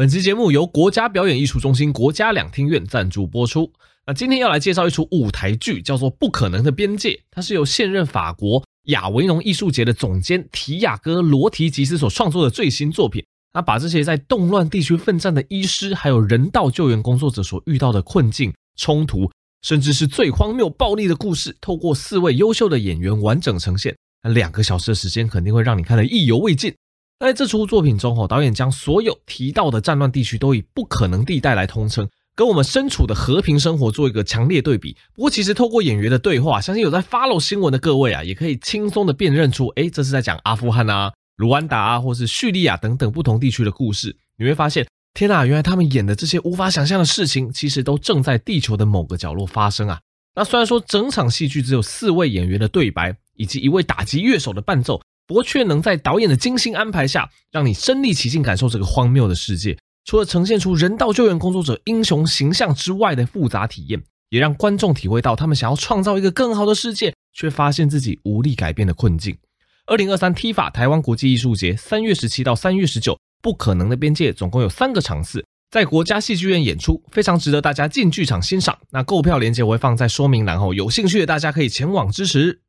本期节目由国家表演艺术中心国家两厅院赞助播出。那今天要来介绍一出舞台剧，叫做《不可能的边界》，它是由现任法国亚维农艺术节的总监提亚戈·罗提吉斯所创作的最新作品。那把这些在动乱地区奋战的医师，还有人道救援工作者所遇到的困境、冲突，甚至是最荒谬暴力的故事，透过四位优秀的演员完整呈现。那两个小时的时间，肯定会让你看得意犹未尽。在这出作品中，哦，导演将所有提到的战乱地区都以不可能地带来通称，跟我们身处的和平生活做一个强烈对比。不过，其实透过演员的对话，相信有在 follow 新闻的各位啊，也可以轻松的辨认出，诶，这是在讲阿富汗啊、卢安达啊，或是叙利亚等等不同地区的故事。你会发现，天哪，原来他们演的这些无法想象的事情，其实都正在地球的某个角落发生啊。那虽然说整场戏剧只有四位演员的对白，以及一位打击乐手的伴奏。不过却能在导演的精心安排下，让你身临其境感受这个荒谬的世界。除了呈现出人道救援工作者英雄形象之外的复杂体验，也让观众体会到他们想要创造一个更好的世界，却发现自己无力改变的困境。二零二三 TIFA 台湾国际艺术节三月十七到三月十九，不可能的边界总共有三个场次，在国家戏剧院演出，非常值得大家进剧场欣赏。那购票链接我会放在说明栏后，有兴趣的大家可以前往支持。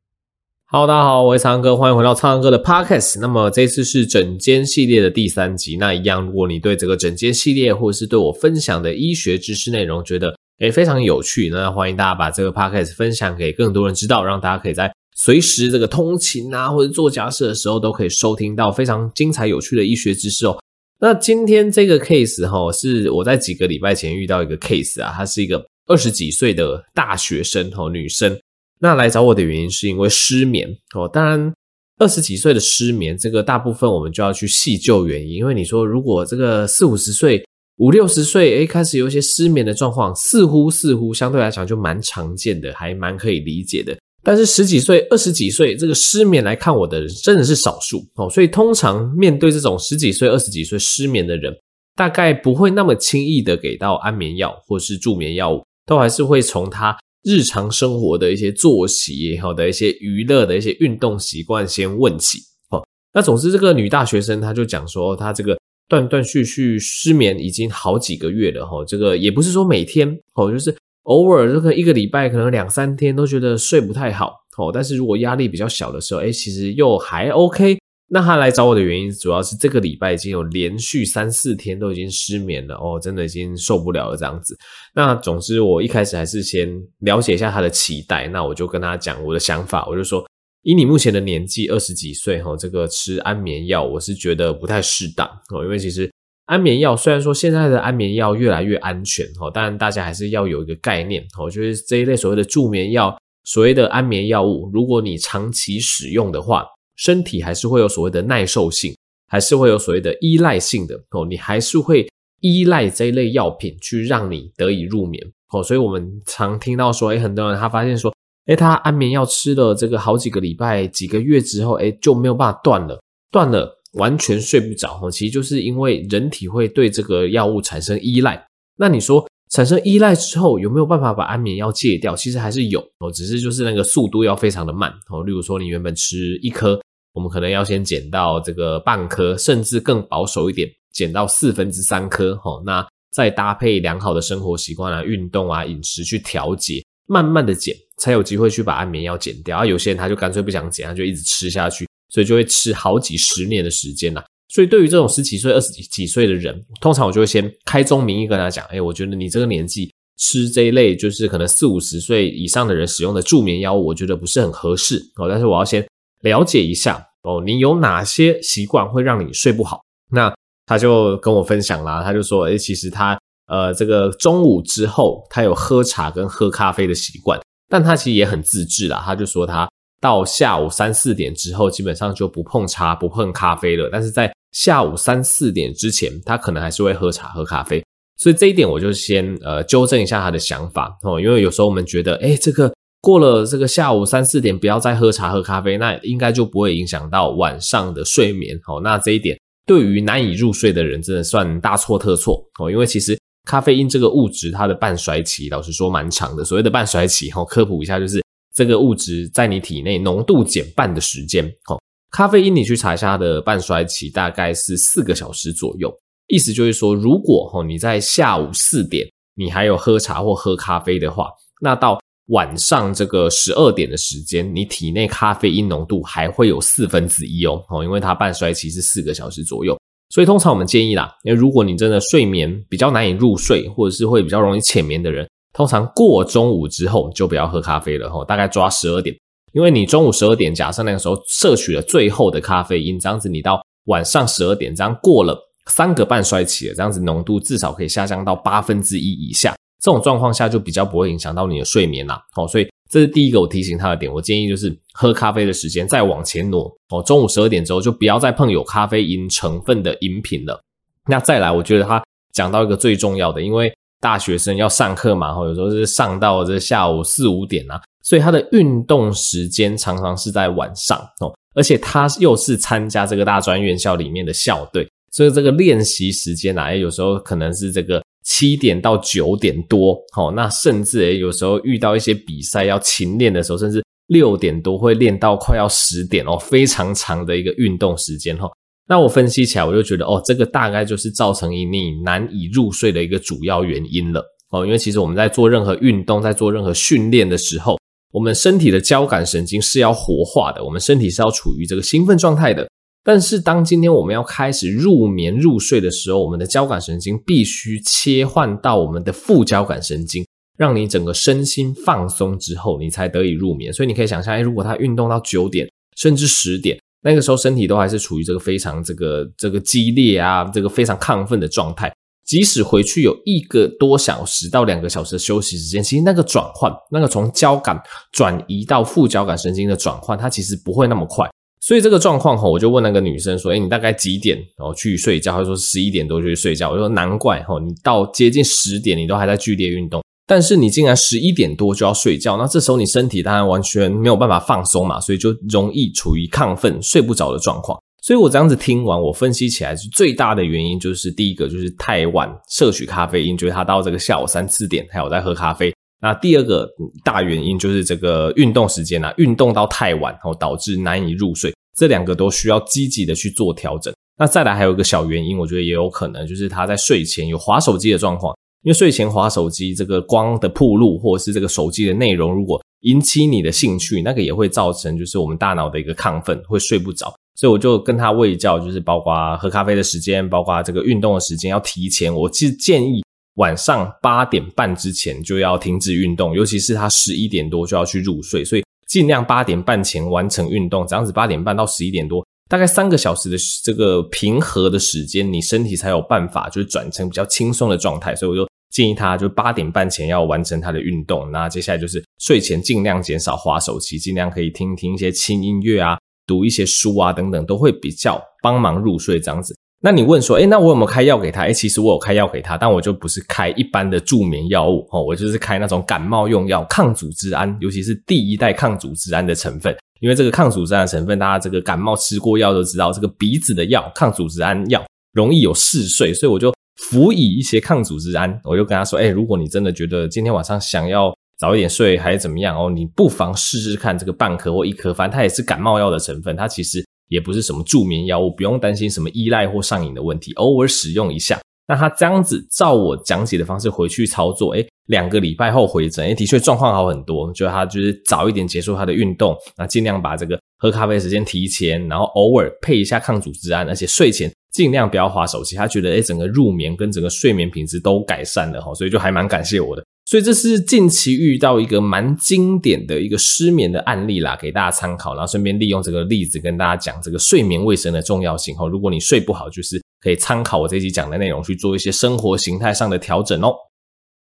Hello，大家好，我是苍哥，欢迎回到苍哥的 Podcast。那么这次是整间系列的第三集。那一样，如果你对这个整间系列，或者是对我分享的医学知识内容觉得诶非常有趣，那欢迎大家把这个 Podcast 分享给更多人知道，让大家可以在随时这个通勤啊，或者做家事的时候，都可以收听到非常精彩有趣的医学知识哦。那今天这个 case 哈，是我在几个礼拜前遇到一个 case 啊，她是一个二十几岁的大学生哈，女生。那来找我的原因是因为失眠哦，当然二十几岁的失眠，这个大部分我们就要去细究原因。因为你说如果这个四五十岁、五六十岁，诶，开始有一些失眠的状况，似乎似乎相对来讲就蛮常见的，还蛮可以理解的。但是十几岁、二十几岁这个失眠来看我的人真的是少数哦，所以通常面对这种十几岁、二十几岁失眠的人，大概不会那么轻易的给到安眠药或是助眠药物，都还是会从他。日常生活的一些作息也好，的一些娱乐的一些运动习惯先问起哦。那总之，这个女大学生她就讲说，她这个断断续续失眠已经好几个月了哈。这个也不是说每天哦，就是偶尔这个一个礼拜可能两三天都觉得睡不太好哦。但是如果压力比较小的时候，诶，其实又还 OK。那他来找我的原因，主要是这个礼拜已经有连续三四天都已经失眠了哦，真的已经受不了了这样子。那总之，我一开始还是先了解一下他的期待，那我就跟他讲我的想法，我就说，以你目前的年纪二十几岁哈，这个吃安眠药，我是觉得不太适当哦，因为其实安眠药虽然说现在的安眠药越来越安全哈，但大家还是要有一个概念哦，就是这一类所谓的助眠药，所谓的安眠药物，如果你长期使用的话。身体还是会有所谓的耐受性，还是会有所谓的依赖性的哦，你还是会依赖这一类药品去让你得以入眠哦，所以我们常听到说，诶，很多人他发现说，诶，他安眠药吃了这个好几个礼拜、几个月之后，诶，就没有办法断了，断了完全睡不着哦，其实就是因为人体会对这个药物产生依赖。那你说产生依赖之后有没有办法把安眠药戒掉？其实还是有哦，只是就是那个速度要非常的慢哦。例如说你原本吃一颗。我们可能要先减到这个半颗，甚至更保守一点，减到四分之三颗。齁，那再搭配良好的生活习惯啊、运动啊、饮食去调节，慢慢的减，才有机会去把安眠药减掉。而有些人他就干脆不想减，他就一直吃下去，所以就会吃好几十年的时间呐。所以对于这种十几岁、二十几几岁的人，通常我就会先开宗明义跟他讲：哎，我觉得你这个年纪吃这一类，就是可能四五十岁以上的人使用的助眠药物，我觉得不是很合适哦。但是我要先。了解一下哦，你有哪些习惯会让你睡不好？那他就跟我分享啦，他就说，诶，其实他呃，这个中午之后他有喝茶跟喝咖啡的习惯，但他其实也很自制啦。他就说他到下午三四点之后，基本上就不碰茶不碰咖啡了。但是在下午三四点之前，他可能还是会喝茶喝咖啡。所以这一点我就先呃纠正一下他的想法哦，因为有时候我们觉得，诶，这个过了这个下午三四点不要再喝茶喝咖啡，那应该就不会影响到晚上的睡眠哦。那这一点对于难以入睡的人真的算大错特错哦，因为其实咖啡因这个物质它的半衰期老实说蛮长的。所谓的半衰期哦，科普一下就是这个物质在你体内浓度减半的时间哦。咖啡因你去查一下它的半衰期大概是四个小时左右。意思就是说，如果齁你在下午四点你还有喝茶或喝咖啡的话，那到晚上这个十二点的时间，你体内咖啡因浓度还会有四分之一哦，因为它半衰期是四个小时左右，所以通常我们建议啦，因为如果你真的睡眠比较难以入睡，或者是会比较容易浅眠的人，通常过中午之后就不要喝咖啡了齁，大概抓十二点，因为你中午十二点，假设那个时候摄取了最后的咖啡因，这样子你到晚上十二点这样过了。三个半衰期了，这样子浓度至少可以下降到八分之一以下。这种状况下就比较不会影响到你的睡眠啦。好，所以这是第一个我提醒他的点。我建议就是喝咖啡的时间再往前挪哦，中午十二点之后就不要再碰有咖啡因成分的饮品了。那再来，我觉得他讲到一个最重要的，因为大学生要上课嘛，有时候是上到这下午四五点啊，所以他的运动时间常常是在晚上哦，而且他又是参加这个大专院校里面的校队。所以这个练习时间啊，有时候可能是这个七点到九点多，哦，那甚至诶有时候遇到一些比赛要勤练的时候，甚至六点多会练到快要十点哦，非常长的一个运动时间齁。那我分析起来，我就觉得哦，这个大概就是造成你难以入睡的一个主要原因了哦。因为其实我们在做任何运动，在做任何训练的时候，我们身体的交感神经是要活化的，我们身体是要处于这个兴奋状态的。但是，当今天我们要开始入眠入睡的时候，我们的交感神经必须切换到我们的副交感神经，让你整个身心放松之后，你才得以入眠。所以你可以想象，哎，如果他运动到九点甚至十点，那个时候身体都还是处于这个非常这个这个激烈啊，这个非常亢奋的状态。即使回去有一个多小时到两个小时的休息时间，其实那个转换，那个从交感转移到副交感神经的转换，它其实不会那么快。所以这个状况哈，我就问那个女生说：“诶，你大概几点然后去睡觉？”她说：“十一点多就去睡觉。”我说：“难怪哈，你到接近十点你都还在剧烈运动，但是你竟然十一点多就要睡觉，那这时候你身体当然完全没有办法放松嘛，所以就容易处于亢奋、睡不着的状况。所以我这样子听完，我分析起来是最大的原因就是第一个就是太晚摄取咖啡因，就是他到这个下午三四点还有在喝咖啡。那第二个大原因就是这个运动时间啊，运动到太晚然后导致难以入睡，这两个都需要积极的去做调整。那再来还有一个小原因，我觉得也有可能就是他在睡前有滑手机的状况，因为睡前滑手机这个光的曝露或者是这个手机的内容，如果引起你的兴趣，那个也会造成就是我们大脑的一个亢奋，会睡不着。所以我就跟他喂教，就是包括喝咖啡的时间，包括这个运动的时间要提前。我其实建议。晚上八点半之前就要停止运动，尤其是他十一点多就要去入睡，所以尽量八点半前完成运动，这样子八点半到十一点多，大概三个小时的这个平和的时间，你身体才有办法就是转成比较轻松的状态。所以我就建议他，就八点半前要完成他的运动。那接下来就是睡前尽量减少滑手机，尽量可以听听一些轻音乐啊，读一些书啊等等，都会比较帮忙入睡这样子。那你问说，诶，那我有没有开药给他？诶，其实我有开药给他，但我就不是开一般的助眠药物，哦，我就是开那种感冒用药，抗组织胺，尤其是第一代抗组织胺的成分。因为这个抗组织胺的成分，大家这个感冒吃过药都知道，这个鼻子的药，抗组织胺药容易有嗜睡，所以我就辅以一些抗组织胺。我就跟他说，诶，如果你真的觉得今天晚上想要早一点睡，还是怎么样哦，你不妨试试看这个半颗或一颗，反正它也是感冒药的成分，它其实。也不是什么助眠药物，不用担心什么依赖或上瘾的问题，偶尔使用一下。那他这样子照我讲解的方式回去操作，诶，两个礼拜后回诊，诶，的确状况好很多。就他就是早一点结束他的运动，那尽量把这个喝咖啡时间提前，然后偶尔配一下抗组织胺，而且睡前尽量不要划手机。他觉得诶，整个入眠跟整个睡眠品质都改善了哈，所以就还蛮感谢我的。所以这是近期遇到一个蛮经典的一个失眠的案例啦，给大家参考，然后顺便利用这个例子跟大家讲这个睡眠卫生的重要性哦。如果你睡不好，就是可以参考我这集讲的内容去做一些生活形态上的调整哦。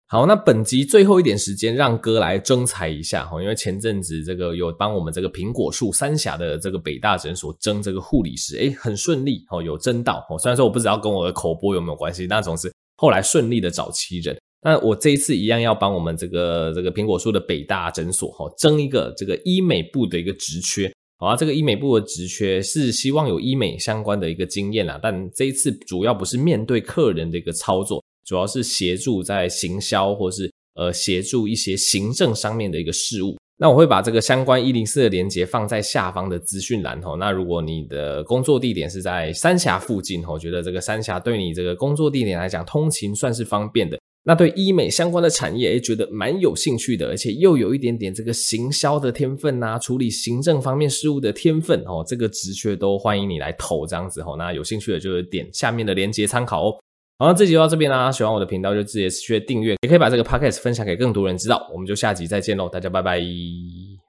好，那本集最后一点时间，让哥来征才一下哈，因为前阵子这个有帮我们这个苹果树三峡的这个北大诊所征这个护理师，诶，很顺利哦，有征到哦。虽然说我不知道跟我的口播有没有关系，但总之后来顺利的找齐人。那我这一次一样要帮我们这个这个苹果树的北大诊所哈，争一个这个医美部的一个职缺。好啊，这个医美部的职缺是希望有医美相关的一个经验啦，但这一次主要不是面对客人的一个操作。主要是协助在行销，或是呃协助一些行政上面的一个事务。那我会把这个相关一零四的连接放在下方的资讯栏吼。那如果你的工作地点是在三峡附近吼，觉得这个三峡对你这个工作地点来讲通勤算是方便的，那对医美相关的产业也觉得蛮有兴趣的，而且又有一点点这个行销的天分呐、处理行政方面事务的天分哦，这个职缺都欢迎你来投这样子吼。那有兴趣的就点下面的链接参考哦。好，那这集就到这边啦。喜欢我的频道就直接去订阅，也可以把这个 podcast 分享给更多人知道。我们就下集再见喽，大家拜拜。